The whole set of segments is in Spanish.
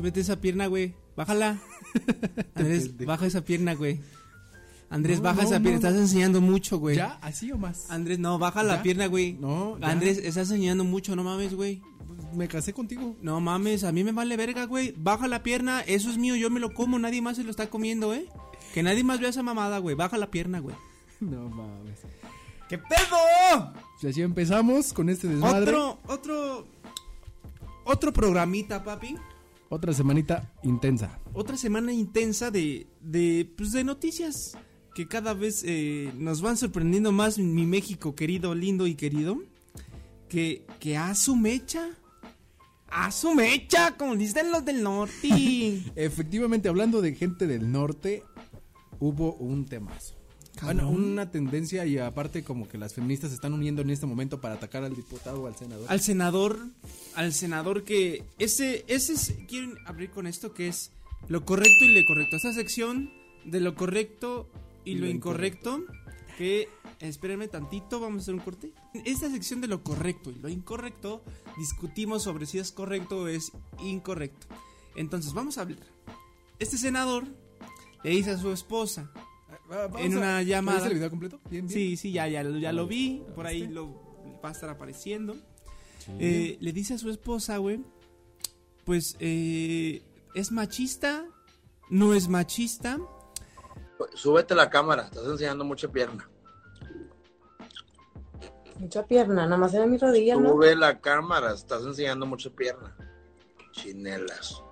Súbete esa pierna, güey. Bájala. Andrés, baja esa pierna, güey. Andrés, No, baja no, esa no, pierna. Estás enseñando mucho, güey. ¿Ya? ¿Así o más? Andrés, no, baja la pierna, güey. No, ya. Andrés, estás enseñando mucho, no mames, güey. Me casé contigo. No mames, a mí me vale verga, güey. Baja la pierna, eso es mío, yo me lo como, nadie más se lo está comiendo, ¿eh? Que nadie más vea esa mamada, güey. Baja la pierna, güey. No mames. ¿Qué pedo? Y así empezamos con este desmadre. Otro, otro, otro programita, papi. Otra semanita intensa. Otra semana intensa de, de, pues, de noticias que cada vez eh, nos van sorprendiendo más mi México querido, lindo y querido. Que, que a su mecha. A su mecha, como dicen los del norte. Efectivamente, hablando de gente del norte, hubo un temazo. Bueno, una tendencia y aparte como que las feministas se están uniendo en este momento para atacar al diputado o al senador. al senador, al senador que ese, ese es, quieren abrir con esto que es lo correcto y lo incorrecto. Esta sección de lo correcto y, lo, incorrecto, que espérenme tantito, vamos a hacer un corte. En esta sección de lo correcto y lo incorrecto discutimos sobre si es correcto o es incorrecto. Entonces vamos a hablar. Este senador le dice a su esposa, en a- una llamada. ¿Ya viste el video completo? Bien, bien. Sí, sí, ya, ya, ya lo vi. ¿Ya Por ahí viste? lo va a estar apareciendo. Sí. Eh, le dice a su esposa, güey, pues, eh, ¿es machista? ¿No es machista? Súbete la cámara, estás enseñando mucha pierna. Mucha pierna, nada más era mi rodilla, ¿no? Sube la cámara, estás enseñando mucha pierna. Chinelas.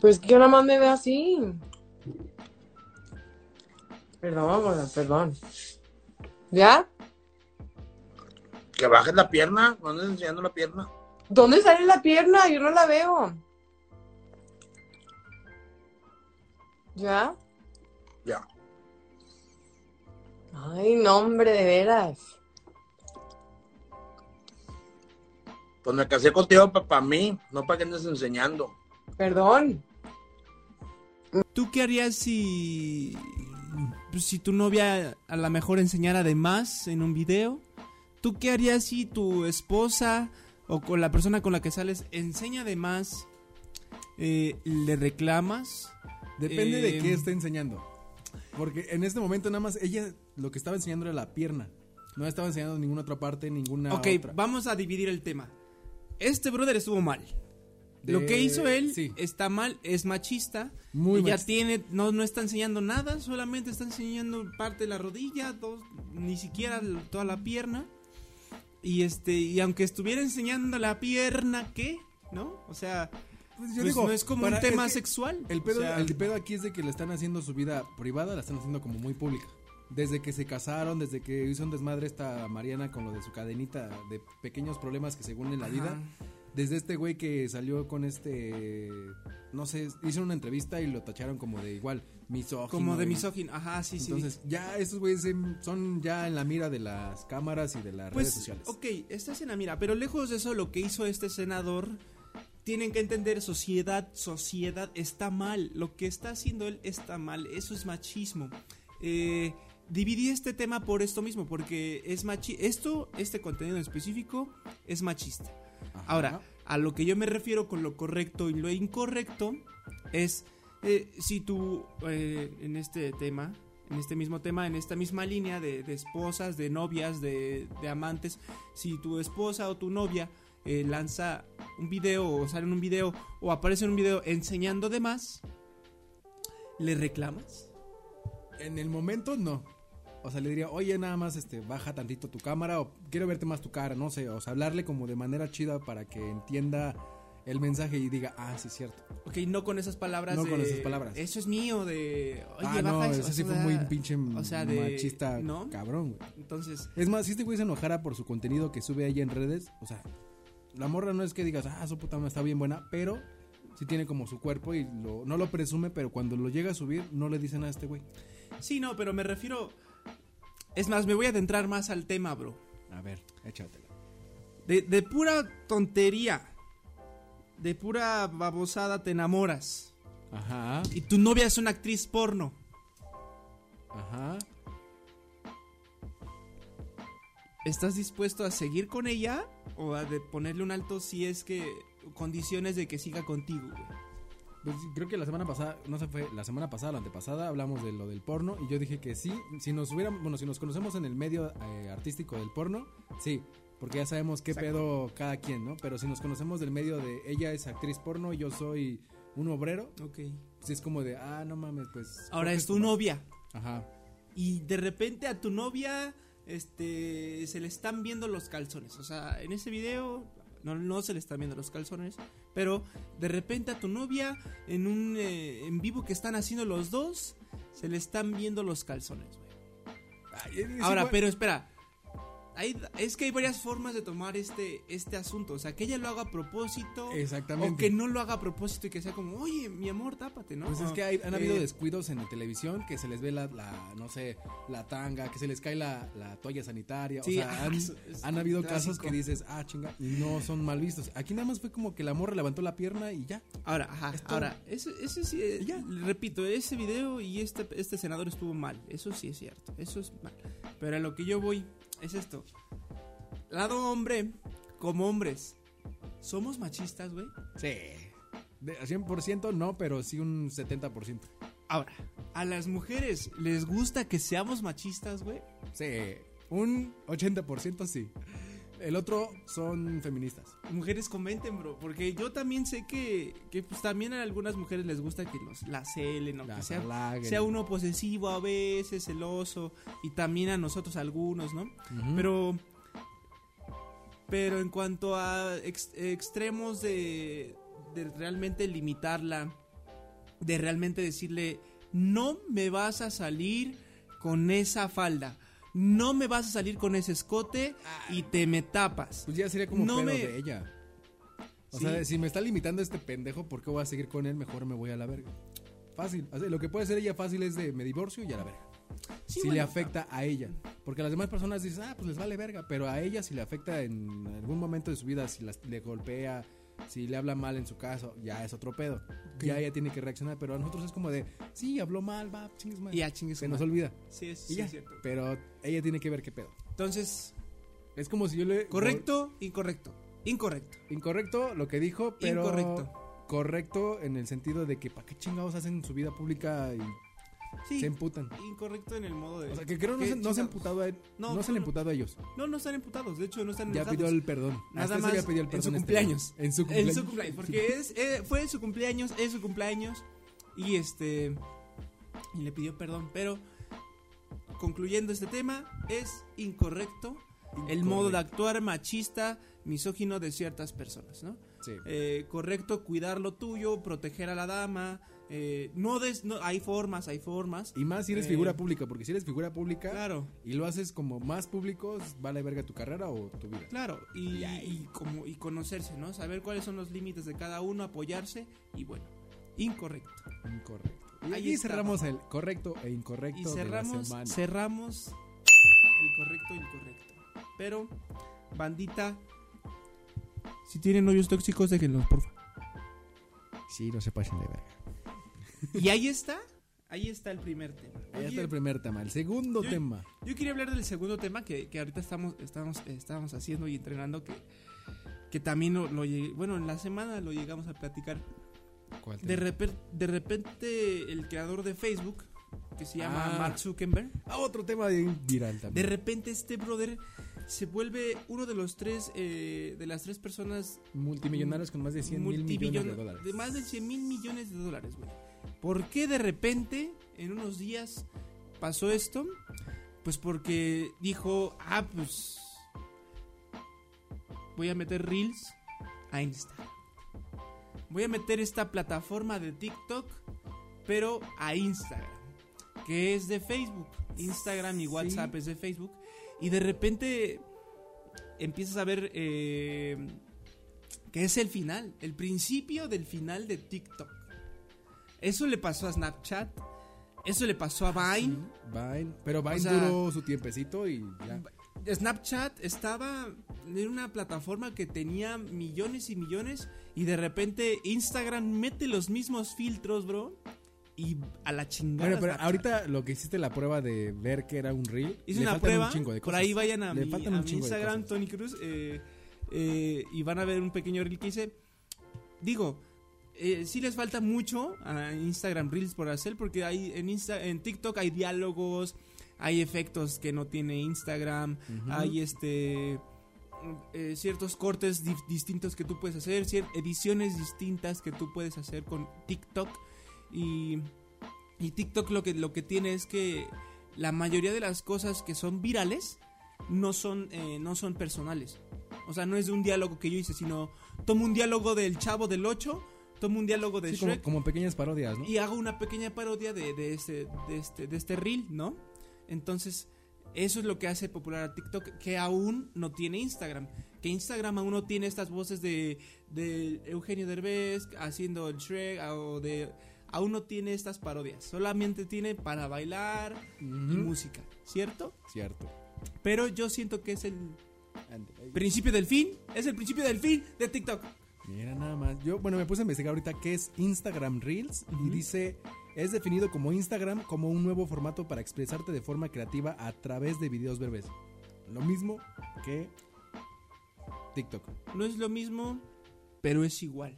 Pues que yo nada más me veo así. Perdón, perdón. ¿Ya? Que bajes la pierna, no andes enseñando la pierna. ¿Dónde sale la pierna? Yo no la veo. ¿Ya? Ya. Ay, no, hombre, de veras. Pues me casé contigo para mí, no para que andes enseñando. Perdón. ¿Tú qué harías si, pues, si tu novia a lo mejor enseñara de más en un video? ¿Tú qué harías si tu esposa o con la persona con la que sales enseña de más? Eh, ¿Le reclamas? Depende de eh, qué está enseñando. Porque en este momento nada más ella lo que estaba enseñando era la pierna. No estaba enseñando ninguna otra parte, ninguna ok, otra. vamos a dividir el tema. Este brother estuvo mal. Lo que hizo él sí. está mal, es machista. Muy machista. tiene, no, no está enseñando nada, solamente está enseñando parte de la rodilla, dos, ni siquiera toda la pierna. Y este, y aunque estuviera enseñando la pierna, ¿qué? ¿No? O sea, Pues yo pues digo, no es como para- un tema es que sexual. El pedo, O sea, el pedo aquí es de que le están haciendo su vida privada, la están haciendo como muy pública. Desde que se casaron, desde que hizo un desmadre esta Mariana con lo de su cadenita de pequeños problemas que según en la Ajá. vida. Desde este güey que salió con este, no sé, hizo una entrevista y lo tacharon como de igual, misógino. como de misógino. Ajá, sí, sí. Entonces ya esos güeyes em, son ya en la mira de las cámaras y de las redes Pues, sociales. ok, estás en la mira, pero lejos de eso, lo que hizo este senador, tienen que entender, sociedad, sociedad está mal, lo que está haciendo él está mal, eso es machismo. Eh, dividí este tema por esto mismo, porque es machi esto, este contenido en específico, es machista. Ajá. Ahora, a lo que yo me refiero con lo correcto y lo incorrecto es eh, si tú eh, en este tema, en este mismo tema, en esta misma línea de, de esposas, de novias, de, de amantes, si tu esposa o tu novia eh, lanza un video o sale en un video o aparece en un video enseñando de más, ¿le reclamas? En el momento no. O sea, le diría, oye, nada más este, baja tantito tu cámara o quiero verte más tu cara, no sé. O sea, hablarle como de manera chida para que entienda el mensaje y diga, ah, sí, es cierto. Ok, no con esas palabras. No de, con esas palabras. Eso es mío, de. Oye, ah, no, baja eso", sí fue muy pinche o sea, de- machista, ¿no? cabrón, güey. Entonces, Es más, si este güey se enojara por su contenido que sube ahí en redes, o sea, la morra no es que digas, ah, su puta madre está bien buena, pero sí tiene como su cuerpo y lo, no lo presume, pero cuando lo llega a subir, no le dicen a este güey. Sí, no, pero me refiero. Es más, me voy a adentrar más al tema, bro. A ver, échatela. De, de pura tontería, de pura babosada te enamoras. Ajá, Y tu novia es una actriz porno. ajá. ¿Estás dispuesto a seguir con ella? ¿O a de ponerle un alto si es que condiciones de que siga contigo, güey. Pues creo que la semana pasada, no sé, fue la semana pasada, la antepasada, hablamos de lo del porno y yo dije que sí, si nos hubiéramos, bueno, si nos conocemos en el medio eh, artístico del porno, sí, porque ya sabemos qué pedo cada quien, ¿no? Pero si nos conocemos del medio de ella es actriz porno y yo soy un obrero, Ok. pues es como de, ah, no mames, pues. Ahora es tu novia. Ajá. Y de repente a tu novia este se le están viendo los calzones. O sea, en ese video no, no se le están viendo los calzones. Pero de repente a tu novia en un eh, en vivo que están haciendo los dos se le están viendo los calzones, güey. Ahora, pero espera. Hay, es que hay varias formas de tomar este, este asunto. O sea, que ella lo haga a propósito. Exactamente. O que no lo haga a propósito y que sea como, oye, mi amor, tápate, ¿no? Pues es que hay- han habido eh, descuidos en la televisión que se les ve la, la, no sé, la tanga, que se les cae la, la toalla sanitaria. Sí, o sea, ah, han, eso es han habido clásico. casos que dices, ah, chinga, y no son mal vistos. Aquí nada más fue como que la morra levantó la pierna y ya. Ahora, ajá, ahora, eso, eso sí, eh, Ya. repito, ese video y este, este senador estuvo mal, eso sí es cierto, eso es mal. Pero a lo que yo voy es esto. Lado hombre, como hombres, ¿somos machistas, güey? Sí. De 100% no, pero sí un 70%. Ahora, ¿a las mujeres les gusta que seamos machistas, güey? Sí. Un 80% sí. El otro son feministas. Mujeres comenten, bro, porque yo también sé que, que pues también a algunas mujeres les gusta que los la celen o que sea, halaguen. sea uno posesivo a veces, celoso, y también a nosotros algunos, ¿no? Pero. Pero en cuanto a ex- extremos de, de realmente limitarla, de realmente decirle, no me vas a salir con esa falda, no me vas a salir con ese escote y te me tapas. Pues ya sería como No pedo me- de ella. O Sí. sea, si me está limitando este pendejo, ¿por qué voy a seguir con él? Mejor me voy a la verga. Fácil. O sea, lo que puede hacer ella fácil es de me divorcio y a la verga. Sí, si bueno, le afecta a ella. Porque a las demás personas dicen, ah, pues les vale verga. Pero a ella si le afecta en algún momento de su vida, si las- le golpea, si le habla mal en su caso, ya es otro pedo. Ya ella tiene que reaccionar. Pero a nosotros es como de, sí, habló mal, va, chingues mal. Y ya chingue su Se nos olvida. Sí, eso sí ya. es cierto. Pero ella tiene que ver qué pedo. Entonces, Es como si yo le... correcto, incorrecto. Incorrecto. Incorrecto lo que dijo, pero... Incorrecto. Correcto en el sentido de que para qué chingados hacen su vida pública y Sí. se emputan. Incorrecto en el modo de. O sea, que creo no ¿Qué se, no se han emputado a él. No, No, se han no. emputado a ellos. No, no están emputados. De hecho, no están Ya enojados. pidió el perdón. Nada Hasta eso más ya pidió el en perdón su este cumpleaños. En su En cumpleaños. su cumpleaños, porque es, eh, fue su cumpleaños, es su cumpleaños y este y le pidió perdón, pero concluyendo este tema es incorrecto, el modo de actuar machista, misógino de ciertas personas, ¿no? Sí. Eh, correcto cuidar lo tuyo, proteger a la dama, eh, no des, no hay formas, hay formas. Y más si eres Eh, figura pública, porque si eres figura pública Claro. y lo haces como más público, vale verga tu carrera o tu vida. Claro, y, y como y conocerse, ¿no? Saber cuáles son los límites de cada uno, apoyarse y bueno, incorrecto. Incorrecto. Y Ahí cerramos el correcto e incorrecto Y de la cerramos, semana. cerramos el correcto e incorrecto. Pero, bandita, si tienen novios tóxicos, déjenlos, por favor. Sí, no se pasen de verga. Y ahí está, ahí está el primer tema. Ahí Oye, está el primer tema. El segundo yo- tema. Yo quería hablar del segundo tema que, que ahorita estamos, estamos, estamos haciendo y entrenando, que, que también lo, lo llegué- bueno, en la semana lo llegamos a platicar. ¿Cuál De, reper- de repente el creador de Facebook, que se llama Ah. Mark Zuckerberg, Ah, otro tema de viral de también. repente este brother se vuelve uno de los tres, eh, de las tres personas Multimillonarios con más de 100 mil millones de dólares. de más de 100 mil millones de dólares, güey. ¿Por qué de repente, en unos días, pasó esto? Pues porque dijo, ah, pues voy a meter Reels a Instagram. Voy a meter esta plataforma de TikTok, pero a Instagram, que es de Facebook. Instagram y WhatsApp es de Facebook. Y de repente empiezas a ver eh, que es el final, el principio del final de TikTok. Eso le pasó a Snapchat, eso le pasó a Vine. Vine. Pero Vine O sea- duró su tiempecito y ya. Snapchat estaba en una plataforma que tenía millones y millones y de repente Instagram mete los mismos filtros, bro, y a la chingada. Bueno, pero ahorita lo que hiciste la prueba de ver que era un reel. Hice una prueba. Un chingo de por cosas. ahí vayan a, mi, mi Instagram. Tony Cruz, eh, eh, y van a ver un pequeño reel que hice. digo, eh, sí les falta mucho a Instagram Reels por hacer porque hay en Insta, en TikTok hay diálogos, hay efectos que no tiene Instagram, hay este eh, ciertos cortes di- distintos que tú puedes hacer, ediciones distintas que tú puedes hacer con TikTok y, y TikTok lo que lo que tiene es que la mayoría de las cosas que son virales no son eh, no son personales. O sea, no es de un diálogo que yo hice, sino tomo un diálogo del Chavo del 8, tomo un diálogo de Sí, como, Shrek como pequeñas parodias, ¿no? y hago una pequeña parodia de, de este, de, este, de este reel, ¿no? Entonces, eso es lo que hace popular a TikTok, que aún no tiene Instagram. Que Instagram aún no tiene estas voces de, de Eugenio Derbez haciendo el Shrek, o de... Aún no tiene estas parodias, solamente tiene para bailar y Ujú. música, ¿cierto? Cierto. Pero yo siento que es el And- principio del fin, es el principio del fin de TikTok. Mira nada más. Yo, bueno, me puse a investigar ahorita qué es Instagram Reels y dice, es definido como Instagram como un nuevo formato para expresarte de forma creativa a través de videos breves. Lo mismo que TikTok. No es lo mismo, pero es igual.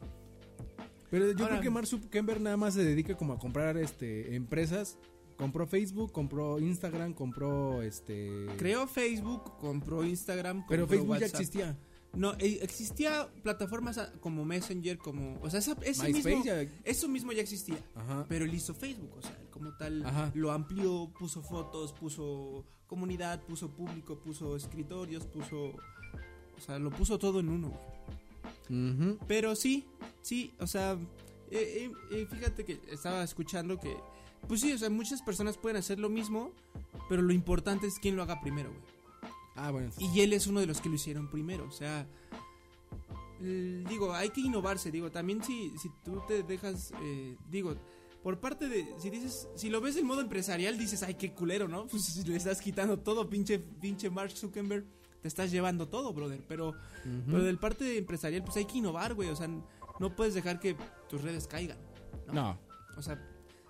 Pero yo Ahora- creo que Mark Zuckerberg nada más se dedica como a comprar este empresas. Compró Facebook, compró Instagram, compró este... Creó Facebook, compró Instagram, Pero compró Facebook ya existía. No, eh, existía plataformas como Messenger, como, o sea, esa, ese MySpace mismo, ya... eso mismo ya existía. Ajá. Pero él hizo Facebook, o sea, él como tal Ajá. lo amplió, puso fotos, puso comunidad, puso público, puso escritorios, puso, o sea, lo puso todo en uno. Pero sí, sí, o sea, eh, eh, eh, fíjate que estaba escuchando que, pues sí, o sea, muchas personas pueden hacer lo mismo, pero lo importante es quién lo haga primero, güey. Ah, bueno. Y él es uno de los que lo hicieron primero. O sea, digo, hay que innovarse. Digo, también si, si tú te dejas, eh, digo, por parte de, si dices, si lo ves del modo empresarial, dices, ay, qué culero, ¿no? Pues si le estás quitando todo, pinche, pinche Mark Zuckerberg, te estás llevando todo, brother. Pero, Ujú. pero del parte empresarial, pues hay que innovar, güey. O sea, no puedes dejar que tus redes caigan. No, O sea,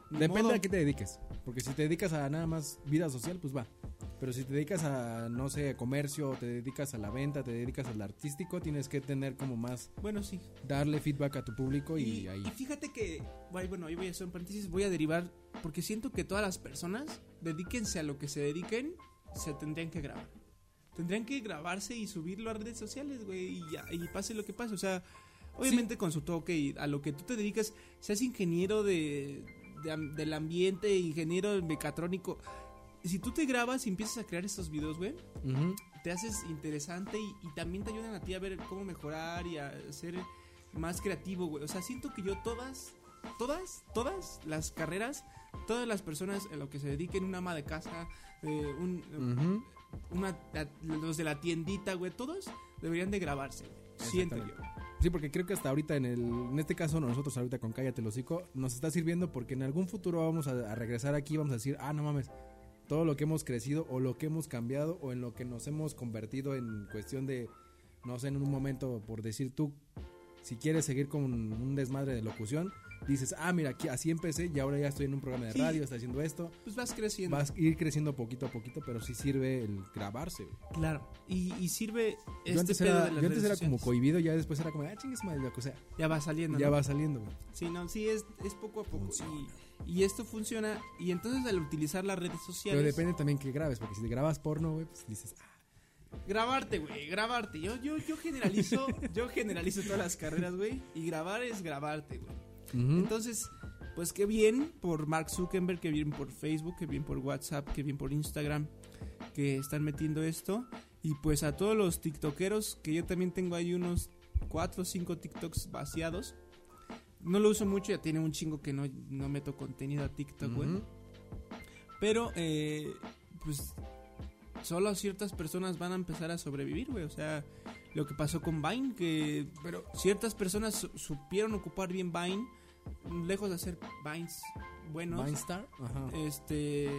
Depende modo. a qué te dediques. Porque si te dedicas a nada más vida social, pues va. Pero si te dedicas a, no sé, comercio, te dedicas a la venta, te dedicas al artístico, tienes que tener como más, Bueno, sí. darle feedback a tu público y, Y, ahí. y fíjate que, bueno, ahí voy a hacer un paréntesis, voy a derivar, porque siento que todas las personas, dedíquense a lo que se dediquen, se tendrían que grabar. Tendrían que grabarse y subirlo a redes sociales, güey, y, ya, y pase lo que pase. O sea, obviamente con su toque y a lo que tú te dedicas, seas ingeniero de, del ambiente, ingeniero mecatrónico. Si tú te grabas y empiezas a crear estos videos, güey, te haces interesante y, y también te ayudan a ti a ver cómo mejorar y a ser más creativo, güey. O sea, siento que yo todas, todas, todas las carreras, todas las personas en lo que se dediquen, un ama de casa, eh, un, una, los de la tiendita, güey, todos deberían de grabarse. Siento yo. Sí, porque creo que hasta ahorita, en, el, en este caso, nosotros ahorita con Cállate el Hocico, nos está sirviendo porque en algún futuro vamos a, a regresar aquí y vamos a decir, ah, no mames, todo lo que hemos crecido o lo que hemos cambiado o en lo que nos hemos convertido en cuestión de, no sé, en un momento, por decir tú, si quieres seguir con un desmadre de locución, dices, ah, mira, aquí, así empecé y ahora ya estoy en un programa de Sí. radio, estoy haciendo esto. Pues vas creciendo. Vas a ir creciendo poquito a poquito, pero sí sirve el grabarse. güey. Claro. Y, y sirve este yo antes pedo era, de las yo antes era como cohibido, ya después era como, ah, chingues madre, que sea. Ya va saliendo. Ya ¿no? va saliendo, güey. Sí, no, sí, es, es poco a poco. Funciona. Y, esto funciona. Y entonces al utilizar las redes sociales. Pero depende también que grabes, porque si te grabas porno, güey, pues dices, ah, Grabarte, güey, grabarte. Yo, yo, yo generalizo, yo generalizo todas las carreras, güey. Y grabar es grabarte, güey. Entonces, pues qué bien por Mark Zuckerberg, qué bien por Facebook, qué bien por WhatsApp, qué bien por Instagram, que están metiendo esto. Y pues a todos los TikTokeros, que yo también tengo ahí unos 4 o 5 TikToks vaciados. No lo uso mucho, ya tiene un chingo que no, no meto contenido a TikTok, güey. Pero, eh, pues, solo ciertas personas van a empezar a sobrevivir, güey. O sea, lo que pasó con Vine, que Pero, ciertas personas su- supieron ocupar bien Vine, lejos de hacer Vines buenos. Vinestar, ajá. Este,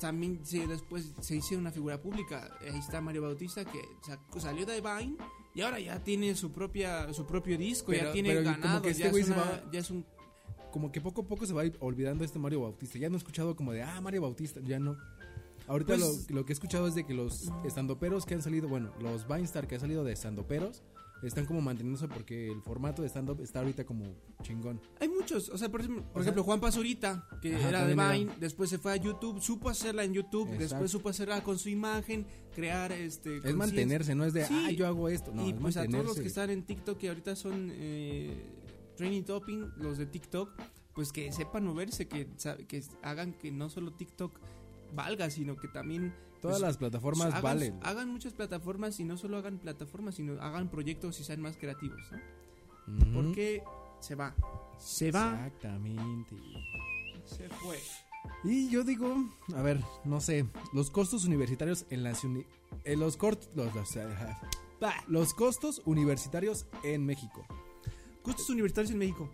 también se, después se hizo una figura pública. Ahí está Mario Bautista, que sa- salió de Vine y ahora ya tiene su propia su propio disco, Pero- ya tiene ganado, este ya, es se una- va- ya es un Como que poco a poco se va olvidando este Mario Bautista. Ya no he escuchado como de, ah, Mario Bautista, ya no. Ahorita Pues- lo, lo que he escuchado es de que los estandoperos que han salido, bueno, los Vinestar que han salido de estandoperos, están como manteniéndose porque el formato de stand-up está ahorita como chingón. Hay muchos, o sea, por ejemplo, por ejemplo, Juan Pazurita, que Ajá, era de Vine, después se fue a YouTube, supo hacerla en YouTube, Exacto. después supo hacerla con su imagen, crear este Es mantenerse, no es de, Sí. ah, yo hago esto. No, y es pues a todos los que están en TikTok que ahorita son eh, training topping, los de TikTok, pues que sepan moverse, que, que hagan que no solo TikTok valga, sino que también Todas pues, las plataformas hagan, valen. hagan muchas plataformas y no solo hagan plataformas, sino hagan proyectos y sean más creativos, ¿no? Ujú. Porque se va, se va, Exactamente. se fue. Y yo digo, a ver, no sé, los costos universitarios en las uni- en los cort los, los. Bah. los costos universitarios en México Costos universitarios en México.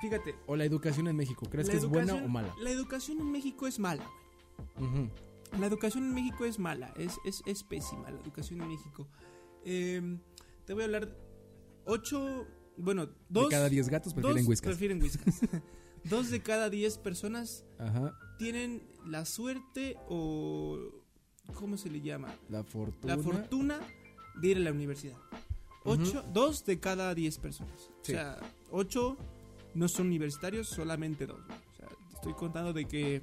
Fíjate. o la educación en México, ¿crees que es buena o mala? La educación en México es mala, güey. Ujú. La educación en México es mala, es, es, es pésima la educación en México. Eh, te voy a hablar ocho, bueno, dos de cada 10 gatos prefieren whiskas. prefieren whiskas. dos de cada diez personas Ajá. tienen la suerte o ¿cómo se le llama? La fortuna. La fortuna de ir a la universidad. Ocho, Dos de cada diez personas. Sí. O sea, ocho no son universitarios, solamente dos. ¿no? O sea, te estoy contando de que...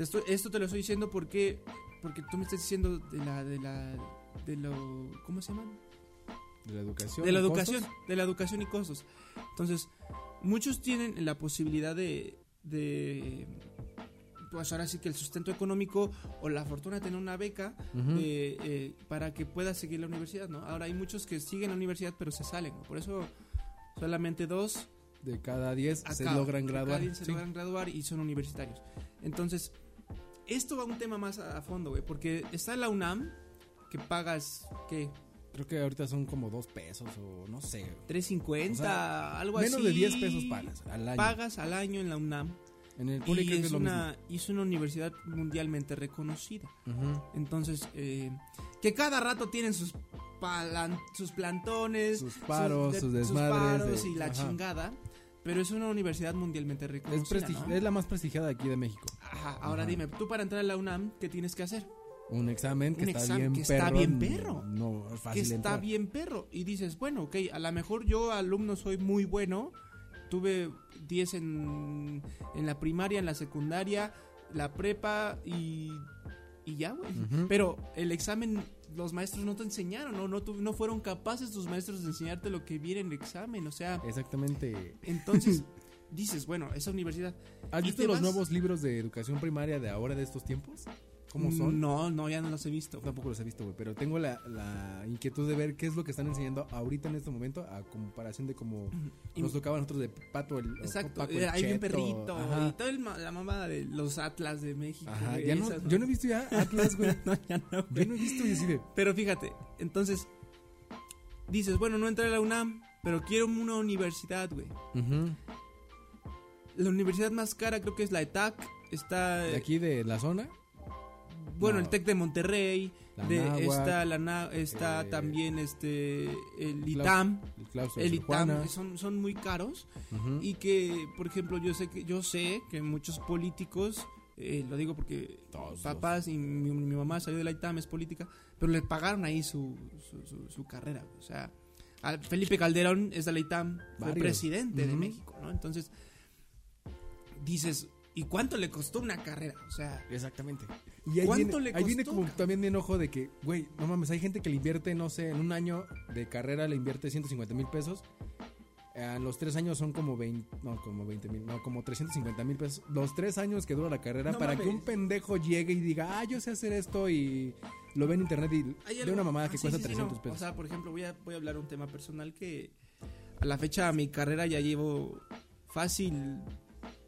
te estoy- esto te lo estoy diciendo porque, porque tú me estás diciendo de la... De la de lo, ¿Cómo se llama? de la educación. de la ¿y educación, costos? de la educación y costos. Entonces, muchos tienen la posibilidad de, de pues ahora sí que el sustento económico o la fortuna de tener una beca de, eh, para que pueda seguir la universidad, ¿no? Ahora hay muchos que siguen la universidad pero se salen, ¿no? por eso solamente dos De cada 10 se logran graduar. cada se Sí. logran graduar y son universitarios. Entonces, esto va a un tema más a, a fondo, güey, porque está la UNAM que pagas, ¿qué? Creo que ahorita son como 2 pesos o no sé. 3.50, O sea, algo Menos así. de 10 pesos pagas al año. Pagas al año en la UNAM. En el público Y que es, es lo una, y es una universidad mundialmente reconocida. mismo. Ujú. Entonces, eh, que cada rato tienen sus, palan- sus plantones, Sus paros, de- sus desmadres paros de- y la ajá. chingada. Pero es una universidad mundialmente reconocida. es la más prestigiada de aquí de México. Ajá, ahora Ajá. dime, tú para entrar a la UNAM, ¿qué tienes que hacer? Un examen que Un está examen bien que está perro. bien perro. No es que fácil está entrar. bien perro. Y dices, bueno, ok, a lo mejor yo alumno soy muy bueno. Tuve 10 en, en la primaria, en la secundaria, la prepa y, y ya, güey. Pero el examen, los maestros no te enseñaron, ¿no? No, tu- no fueron capaces tus maestros de enseñarte lo que viene en el examen. O sea, Exactamente. entonces dices, bueno, esa universidad. ¿Has ¿Y visto los vas? nuevos libros de educación primaria de ahora de estos tiempos? ¿Cómo son? No, no, ya no los he visto. Tampoco los he visto, güey, pero tengo la, la inquietud de ver qué es lo que están enseñando ahorita en este momento a comparación de cómo Y- nos tocaba a nosotros de Pato el Exacto, Paco el eh, hay un Cheto. perrito Ajá. y toda el la mamada de los Atlas de México. Ajá, güey, ya no, esas, yo no he visto ya Atlas, güey. no, ya no, Yo no he visto y así de Pero fíjate, entonces dices, bueno, no entré a la UNAM, pero quiero una universidad, güey. La universidad más cara creo que es la ETAC, está de aquí de la zona. Bueno, no. el TEC de Monterrey, La de Náhuac, está la está eh, también este el ITAM, El. ITAM son son muy caros y que por ejemplo yo sé que yo sé que muchos políticos eh, lo digo porque Todos papás y mi, mi mamá salió de la ITAM es política pero le pagaron ahí su, su, su- su carrera o sea a Felipe Calderón es de la ITAM fue presidente de. México no entonces dices y cuánto le costó una carrera o sea Exactamente. Y ahí ¿Cuánto viene, le ahí viene costó, como también mi enojo de que, güey, no mames, hay gente que le invierte, no sé, en un año de carrera le invierte 150 mil pesos. A los tres años son como 20, no, como 20 mil, no, como 350 mil pesos. Los tres años que dura la carrera No para que un pendejo llegue y diga, ah, yo sé hacer esto y lo ve en internet y de una mamada ah, que sí, cuesta sí, sí, 300 no. pesos. O sea, por ejemplo, voy a, voy a hablar un tema personal que a la fecha de mi carrera ya llevo fácil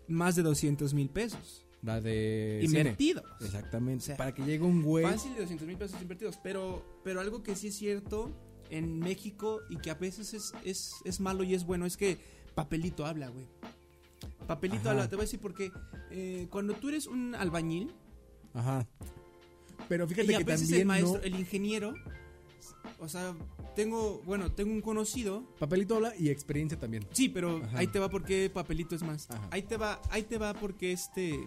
más de 200 mil pesos la de cine. invertidos. Exactamente. O sea, para que llegue un güey. Fácil de 200 mil pesos invertidos. Pero, pero algo que sí es cierto en México y que a veces es, es, es malo y es bueno es que papelito habla, güey. Papelito Ajá. habla. Te voy a decir porque eh, cuando tú eres un albañil Ajá. Pero fíjate y a que veces también el maestro, no- el ingeniero, o sea, tengo, bueno, tengo un conocido papelito habla y experiencia también. Sí, pero Ajá. ahí te va porque papelito es más. Ajá. Ahí te va, ahí te va porque este,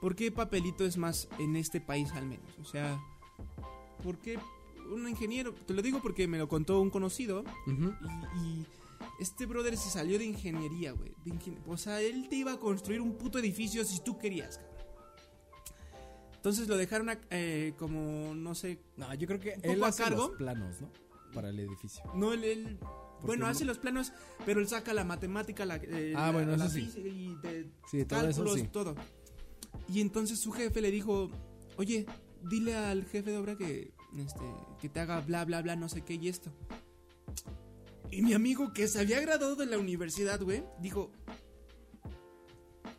porque papelito es más en este país al menos. O sea, porque un ingeniero, te lo digo porque me lo contó un conocido. Y, y este brother se salió de ingeniería, güey. ingen- O sea, él te iba a construir un puto edificio si tú querías. Entonces lo dejaron a- eh, como, no sé. No, yo creo que Un poco él a hace cargo. los planos, ¿no? Para el edificio. No, él. él- bueno, no- hace los planos, pero él saca la matemática, la, eh, Ah, la- bueno, la eso sí. y de Sí, todo eso cálculos, sí. todo. Y entonces su jefe le dijo, oye, dile al jefe de obra que, este, que te haga bla, bla, bla, no sé qué y esto. Y mi amigo que se había graduado de la universidad, güey, dijo,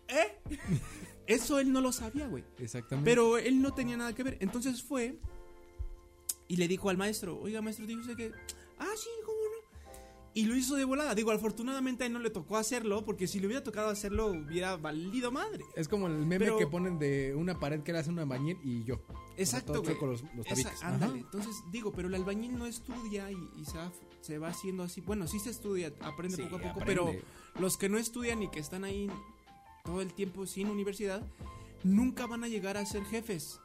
¿eh? Eso él no lo sabía, güey. Exactamente. Pero él no tenía nada que ver. Entonces fue y le dijo al maestro, oiga maestro, dijo usted que, ah, sí, ¿cómo no? Y lo hizo de volada. Digo, afortunadamente a él no le tocó hacerlo, porque si le hubiera tocado hacerlo, hubiera valido madre. Es como el meme Pero- que ponen de una pared que le hace un albañil y yo. Exacto, güey. chueco los- los Esa- ándale. Entonces, digo, pero el albañil no estudia y, y se, va, se va haciendo así. Bueno, sí se estudia, aprende Sí, poco a poco, aprende. pero los que no estudian y que están ahí todo el tiempo sin universidad, nunca van a llegar a ser jefes.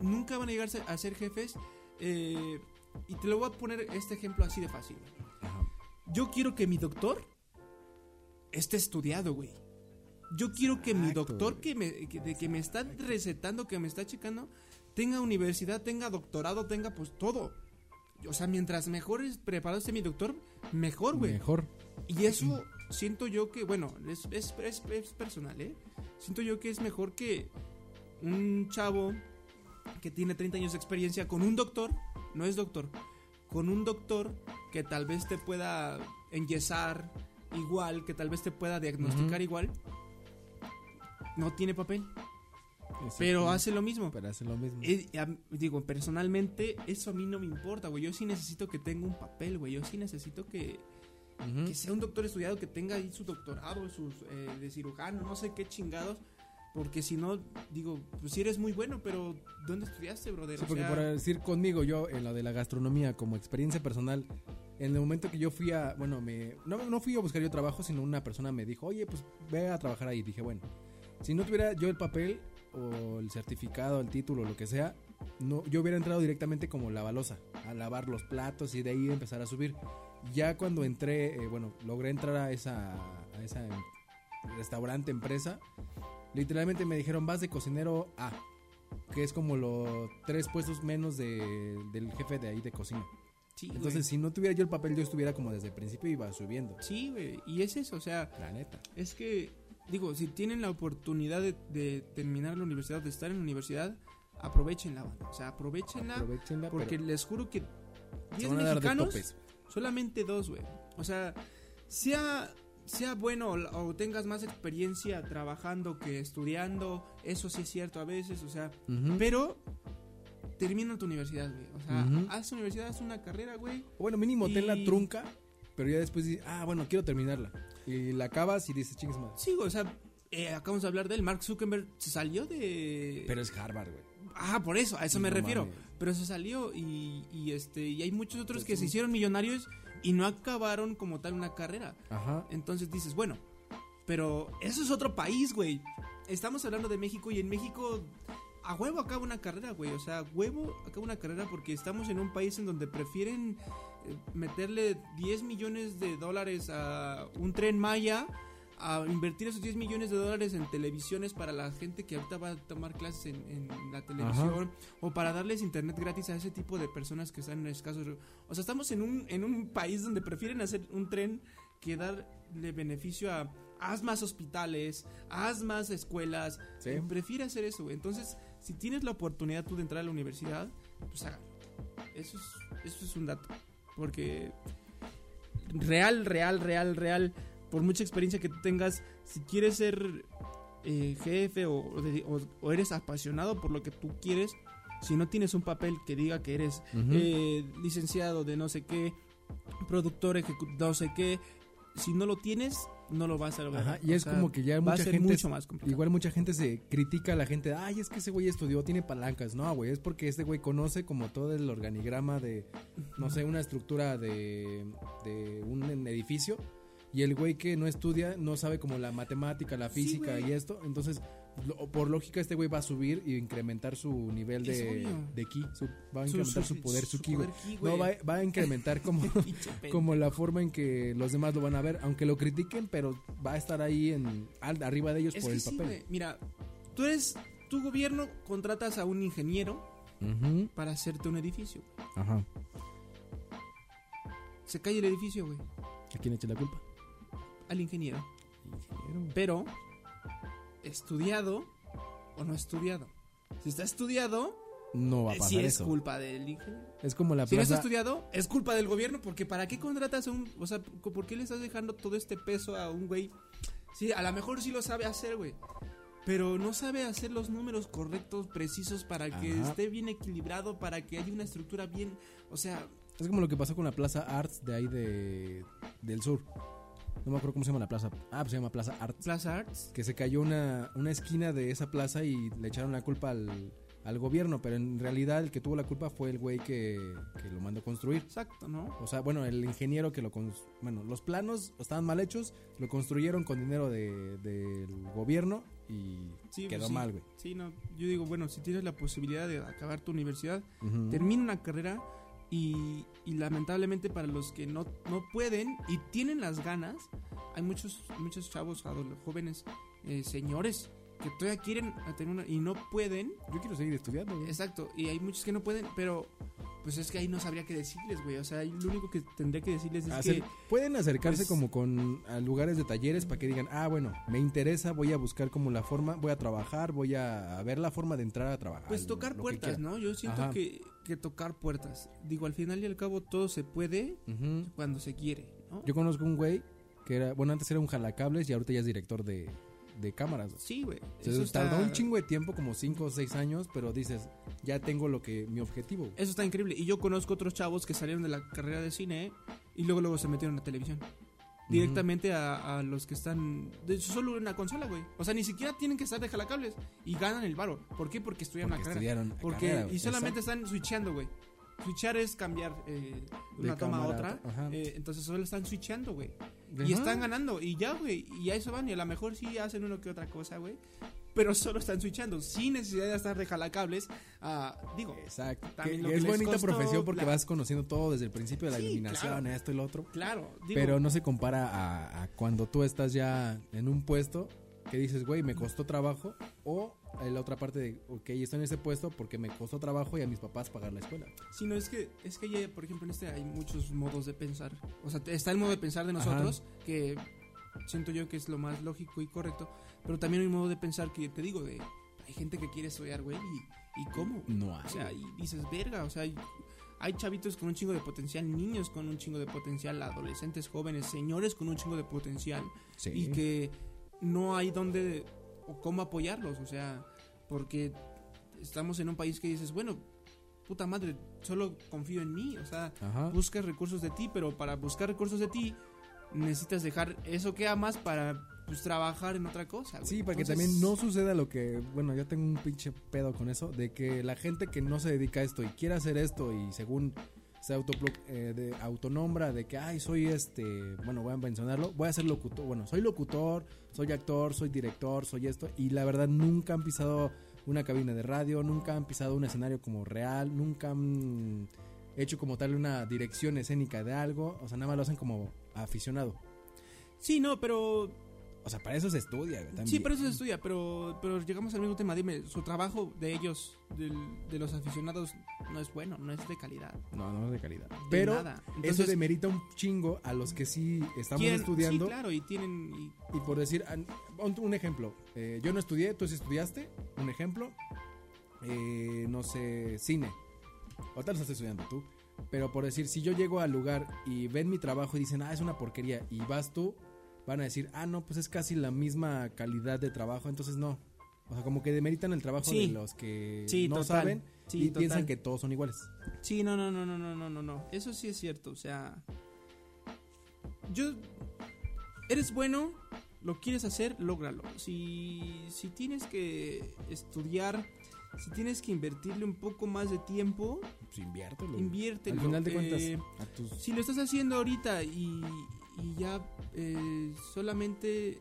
Nunca van a llegar a ser jefes. eh, y te lo voy a poner este ejemplo así de fácil. Yo quiero que mi doctor esté estudiado, güey. Yo quiero que mi doctor güey. que me, que, de que me está recetando, que me está checando, tenga universidad, tenga doctorado, tenga pues todo. O sea, mientras mejor preparado esté mi doctor, mejor, güey. Mejor. Y eso siento yo que, bueno, es, es, es- es personal, ¿eh? Siento yo que es mejor que un chavo que tiene 30 años de experiencia con un doctor, no es doctor, con un doctor que tal vez te pueda enyesar igual, que tal vez te pueda diagnosticar igual, no tiene papel, pero hace lo mismo. Pero hace lo mismo. Eh, a- digo, personalmente, eso a mí no me importa, güey. Yo sí necesito que tenga un papel, güey. Yo sí necesito que, Ujú. que sea un doctor estudiado, que tenga ahí su doctorado, sus eh, de cirujano, no sé qué chingados. Porque si no, digo, pues sí eres muy bueno, pero ¿dónde estudiaste, brother? Sí, porque sea, por decir conmigo, yo en lo de la gastronomía, como experiencia personal, en el momento que yo fui a, bueno, me, no, no fui a buscar yo trabajo, sino una persona me dijo, oye, pues ve a trabajar ahí. Dije, bueno, si no tuviera yo el papel o el certificado, el título, lo que sea, no, yo hubiera entrado directamente como lavalosa, a lavar los platos y de ahí empezar a subir. Ya cuando entré, eh, bueno, logré entrar a esa, a esa em- restaurante, empresa, literalmente me dijeron, vas de cocinero A que es como los tres puestos menos de, del jefe de ahí de cocina. sí, Entonces, si no tuviera yo el papel, yo estuviera como desde el principio y iba subiendo. Sí, güey. Y es eso, o sea, La neta. es que, digo, si tienen la oportunidad de, de terminar la universidad, de estar en la universidad, aprovechenla, banda. O sea, aprovechenla. Aprovechenla, Porque les juro que se 10 van a dar de mexicanos, solamente dos, güey. O sea, sea, sea bueno o, o tengas más experiencia trabajando que estudiando, eso sí es cierto a veces, o sea, pero termina tu universidad, güey. O sea, Ujú. haz universidad, haz una carrera, güey. O bueno, mínimo ten la y- trunca, pero ya después dices, ah, bueno, quiero terminarla. Y la acabas y dices, chingues madre. Sí, güey, o sea, eh, acabamos de hablar de él. Mark Zuckerberg se salió de. Pero es Harvard, güey. Ah, por eso, a eso me refiero. mames. Pero se salió y, y este y hay muchos otros que se hicieron millonarios y no acabaron como tal una carrera. Ajá. Entonces dices, bueno, pero eso es otro país, güey. Estamos hablando de México y en México a huevo acaba una carrera, güey. O sea, a huevo acaba una carrera porque estamos en un país en donde prefieren eh, meterle 10 millones de dólares a un tren Maya a invertir esos 10 millones de dólares en televisiones para la gente que ahorita va a tomar clases en, en la televisión o para darles internet gratis a ese tipo de personas que están en escasos. O sea, estamos en un, en un país donde prefieren hacer un tren que darle beneficio a haz más hospitales, haz más escuelas. Sí. Prefiere hacer eso. Entonces, si tienes la oportunidad tú de entrar a la universidad, pues hágalo. Eso es, eso es un dato. Porque real, real, real, real, por mucha experiencia que tú tengas, si quieres ser eh, jefe o, o de- o- o eres apasionado por lo que tú quieres, si no tienes un papel que diga que eres eh, licenciado de no sé qué, productor ejecu- no sé qué, si no lo tienes, no lo vas a lograr. Ajá, y es sea, como que ya va a mucha ser gente mucho más complicado. Igual mucha gente se critica a la gente, ay, es que ese güey estudió, tiene palancas. No, güey, es porque este güey conoce como todo el organigrama de, no sé, una estructura de, de un edificio. Y el güey que no estudia no sabe como la matemática, la física y esto. Entonces, lo- por lógica este güey va a subir y incrementar su nivel de, de ki. su- va a incrementar su, poder, su, ki, güey. poder ki, No, va, va a incrementar como, como la forma en que los demás lo van a ver, aunque lo critiquen, pero va a estar ahí en arriba de ellos Es por el sí, papel. Mira, tú eres. Tu gobierno contratas a un ingeniero para hacerte un edificio. Ajá. Se cae el edificio, güey. ¿A quién echa la culpa? Al ingeniero. Ingeniero. Pero, estudiado o no estudiado. Si está estudiado, No va a eh, pasar sí es eso. culpa del ingeniero. Es como la Si no está estudiado, es culpa del gobierno, porque ¿para qué contratas a un... O sea, ¿por qué le estás dejando todo este peso a un güey? Sí, a lo mejor sí lo sabe hacer, güey. Pero no sabe hacer los números correctos, precisos, para que Ajá. esté bien equilibrado, para que haya una estructura bien... O sea, Es como lo que pasó con la Plaza Arts de ahí de del sur. No me acuerdo cómo se llama la plaza. Ah, pues se llama Plaza Arts. Plaza Arts. Que se cayó una, una esquina de esa plaza y le echaron la culpa al, al gobierno, pero en realidad el que tuvo la culpa fue el güey que, que lo mandó construir. Exacto, ¿no? O sea, bueno, el ingeniero que lo... Bueno, los planos estaban mal hechos, lo construyeron con dinero de- del gobierno y Sí, quedó sí. mal, güey. Sí, no. Yo digo, bueno, si tienes la posibilidad de acabar tu universidad, Ujú. termina una carrera y, y lamentablemente para los que no, no pueden y tienen las ganas, hay muchos muchos chavos, jóvenes, eh, señores que todavía quieren tener una y no pueden. Yo quiero seguir estudiando, güey. Exacto, y hay muchos que no pueden, pero pues es que ahí no sabría qué decirles, güey. O sea, lo único que tendría que decirles es Hacer- que pueden acercarse pues- como con a lugares de talleres para que digan, ah, bueno, me interesa, voy a buscar como la forma, voy a trabajar, voy a, ver la forma de entrar a trabajar. pues tocar lo puertas. ¿no? Yo siento que, que tocar puertas. Digo, al final y al cabo todo se puede cuando se quiere, ¿no? Yo conozco un güey que era, bueno, antes era un jalacables y ahorita ya es director de, de cámaras. Sí, güey. Se Eso tardó un chingo de tiempo, como 5 o 6 años, pero dices, ya tengo lo que, mi objetivo. Eso está increíble. Y yo conozco otros chavos que salieron de la carrera de cine y luego luego se metieron a televisión. Directamente a, a los que están de solo en una consola, güey. O sea, ni siquiera tienen que estar de jalacables y ganan el varo. ¿Por qué? Porque estudian Porque la carrera. estudiaron la Porque carrera, y solamente Exacto. están switchando, güey. Switchar es cambiar eh, De una toma a otra. Eh, entonces solo están switchando, güey. Y Ajá. están ganando. Y ya, güey. Y a eso van. Y a lo mejor sí hacen uno que otra cosa, güey. Pero solo están switchando. Sin necesidad de estar de jalacables. Ah, digo, Exacto. También Que- que es bonita costó profesión porque la- vas conociendo todo desde el principio de la Sí, iluminación, claro. esto y lo otro. claro. Digo, Pero no se compara a, a cuando tú estás ya en un puesto que dices, güey, me costó trabajo. O la otra parte de, ok, estoy en ese puesto porque me costó trabajo y a mis papás pagar la escuela. Sí, no, es que, es que ya, por ejemplo, en este hay muchos modos de pensar. O sea, está el modo de pensar de Ajá. nosotros, que siento yo que es lo más lógico y correcto. Pero también hay un modo de pensar que te digo, de hay gente que quiere estudiar, güey, y, y cómo. No hay. O sea, y dices, verga, o sea, hay, hay chavitos con un chingo de potencial, niños con un chingo de potencial, adolescentes, jóvenes, señores con un chingo de potencial. Sí. y que no hay dónde o cómo apoyarlos, o sea, porque estamos en un país que dices, bueno, puta madre, solo confío en mí, o sea, Ajá. buscas recursos de ti, pero para buscar recursos de ti necesitas dejar eso que amas para pues trabajar en otra cosa. güey. Sí, para que también no suceda lo que, bueno, yo tengo un pinche pedo con eso, de que la gente que no se dedica a esto y quiere hacer esto y según se eh, de, autonombra de que, ay, soy este, bueno, voy a mencionarlo, voy a ser locutor, bueno, soy locutor, soy actor, soy director, soy esto, y la verdad nunca han pisado una cabina de radio, nunca han pisado un escenario como real, nunca han hecho como tal una dirección escénica de algo, o sea, nada más lo hacen como aficionado. Sí, no, pero O sea, para eso se estudia. güey, sí, también. pero eso se estudia, pero pero llegamos al mismo tema, dime, su trabajo de ellos de los aficionados no es bueno, no es de calidad. No, no es de calidad. de Pero nada. eso Entonces, demerita un chingo a los que sí estamos estudiando. Sí, claro, y tienen y Y por decir, un ejemplo. eh, yo no estudié, tú sí estudiaste. Un ejemplo. eh, no sé, cine. Ahorita lo estás estudiando tú. Pero por decir, si yo llego al lugar y ven mi trabajo y dicen, ah, es una porquería, y vas tú, van a decir, ah, no, pues es casi la misma calidad de trabajo, entonces no. O sea, como que demeritan el trabajo Sí. de los que Sí, no total. saben Sí, y total. piensan que todos son iguales. Sí, no, no, no, no, no, no, no, no. Eso sí es cierto, o sea, yo eres bueno, lo quieres hacer, lógralo. Si si tienes que estudiar, si tienes que invertirle un poco más de tiempo, Pues inviértelo. inviértelo. Al final de Eh, cuentas, a tus si lo estás haciendo ahorita y, y ya eh, solamente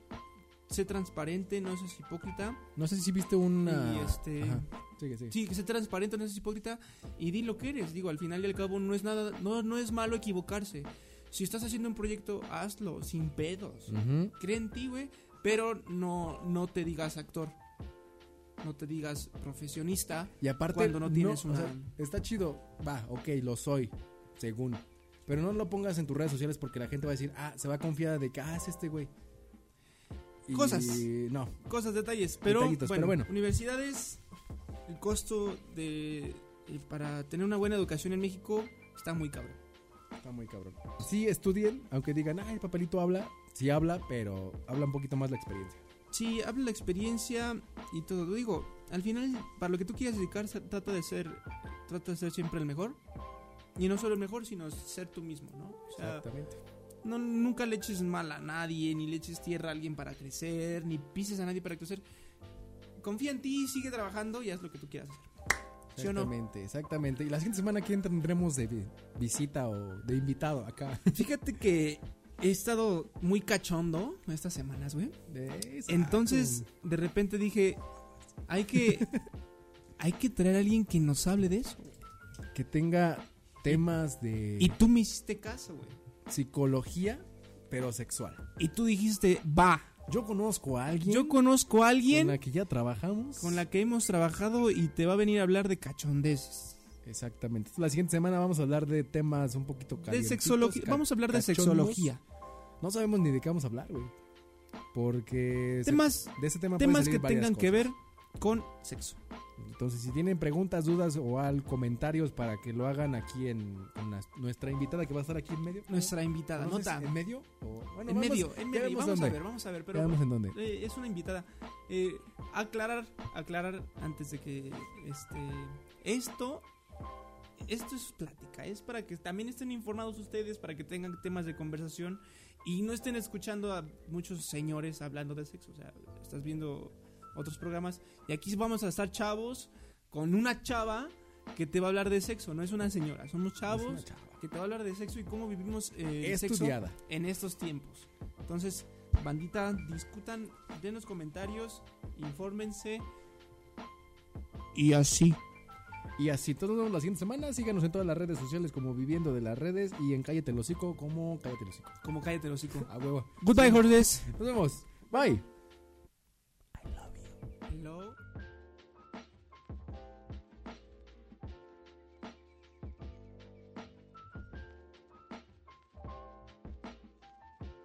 sé transparente, no seas hipócrita. No sé si viste una. Y este- Ajá. Sigue, sigue. Sí, que sé transparente, no seas hipócrita y di lo que eres. Digo, al final y al cabo no es nada, no, no es malo equivocarse. Si estás haciendo un proyecto, hazlo, sin pedos. Ujú. Cree en ti, güey, pero no, no te digas actor. No te digas profesionista. Y aparte, Cuando no tienes una- sea, está chido, va, ok, lo soy, según. Pero no lo pongas en tus redes sociales porque la gente va a decir, ah, se va a confiar de que, ah, es este güey. Y Cosas. No, Cosas, detalles. Pero, bueno, pero bueno. universidades, el costo de eh, para tener una buena educación en México está muy cabrón. está muy cabrón. Sí, estudien, aunque digan, ah, el papelito habla, sí habla, pero habla un poquito más la experiencia. Sí, habla la experiencia y todo. Digo, al final, para lo que tú quieras dedicar, trata de ser, trata de ser siempre el mejor. Y no solo el mejor, sino ser tú mismo, ¿no? O sea, Exactamente. no, nunca le eches mal a nadie, ni le eches tierra a alguien para crecer, ni pises a nadie para crecer. Confía en ti, sigue trabajando y haz lo que tú quieras hacer. ¿Sí o no? Exactamente, exactamente. Y la siguiente semana, ¿quién tendremos de vi- visita o de invitado acá? Fíjate que he estado muy cachondo estas semanas, güey. Entonces, de repente dije, hay que hay que traer a alguien que nos hable de eso. que tenga temas de Y tú me hiciste caso, güey. psicología, pero sexual. Y tú dijiste, va. Yo conozco a alguien Yo conozco a con alguien la que ya trabajamos. con la que hemos trabajado y te va a venir a hablar de cachondeces. Exactamente. La siguiente semana vamos a hablar de temas un poquito De sexología. Vamos a hablar de sexología. No sabemos ni de qué vamos a hablar, güey. Porque se- Temas, de ese tema temas que tengan que ver con sexo. Entonces, si tienen preguntas, dudas o al comentarios para que lo hagan aquí en la- nuestra invitada que va a estar aquí en medio. Nuestra invitada, No nota. ¿En medio? O- bueno, En vamos- medio, en medio. Vamos a ver, vamos a ver. Pero en dónde. Eh, es una invitada. Eh, aclarar, aclarar antes de que este esto esto es plática, es para que también estén informados ustedes, para que tengan temas de conversación y no estén escuchando a muchos señores hablando de sexo. O sea, estás viendo otros programas y aquí vamos a estar chavos con una chava que te va a hablar de sexo, no es una señora, somos chavos chava. que te va a hablar de sexo y cómo vivimos eh, el sexo Estudiada. en estos tiempos. Entonces, bandita, discutan, denos comentarios, infórmense. Y así. Y así, todos nos vemos la siguiente semana. Síganos en todas las redes sociales como Viviendo de las Redes y en Cállate el Hocico como Cállate el Hocico. Como cállate el hocico. A huevo. Goodbye, horses. Nos vemos. Bye.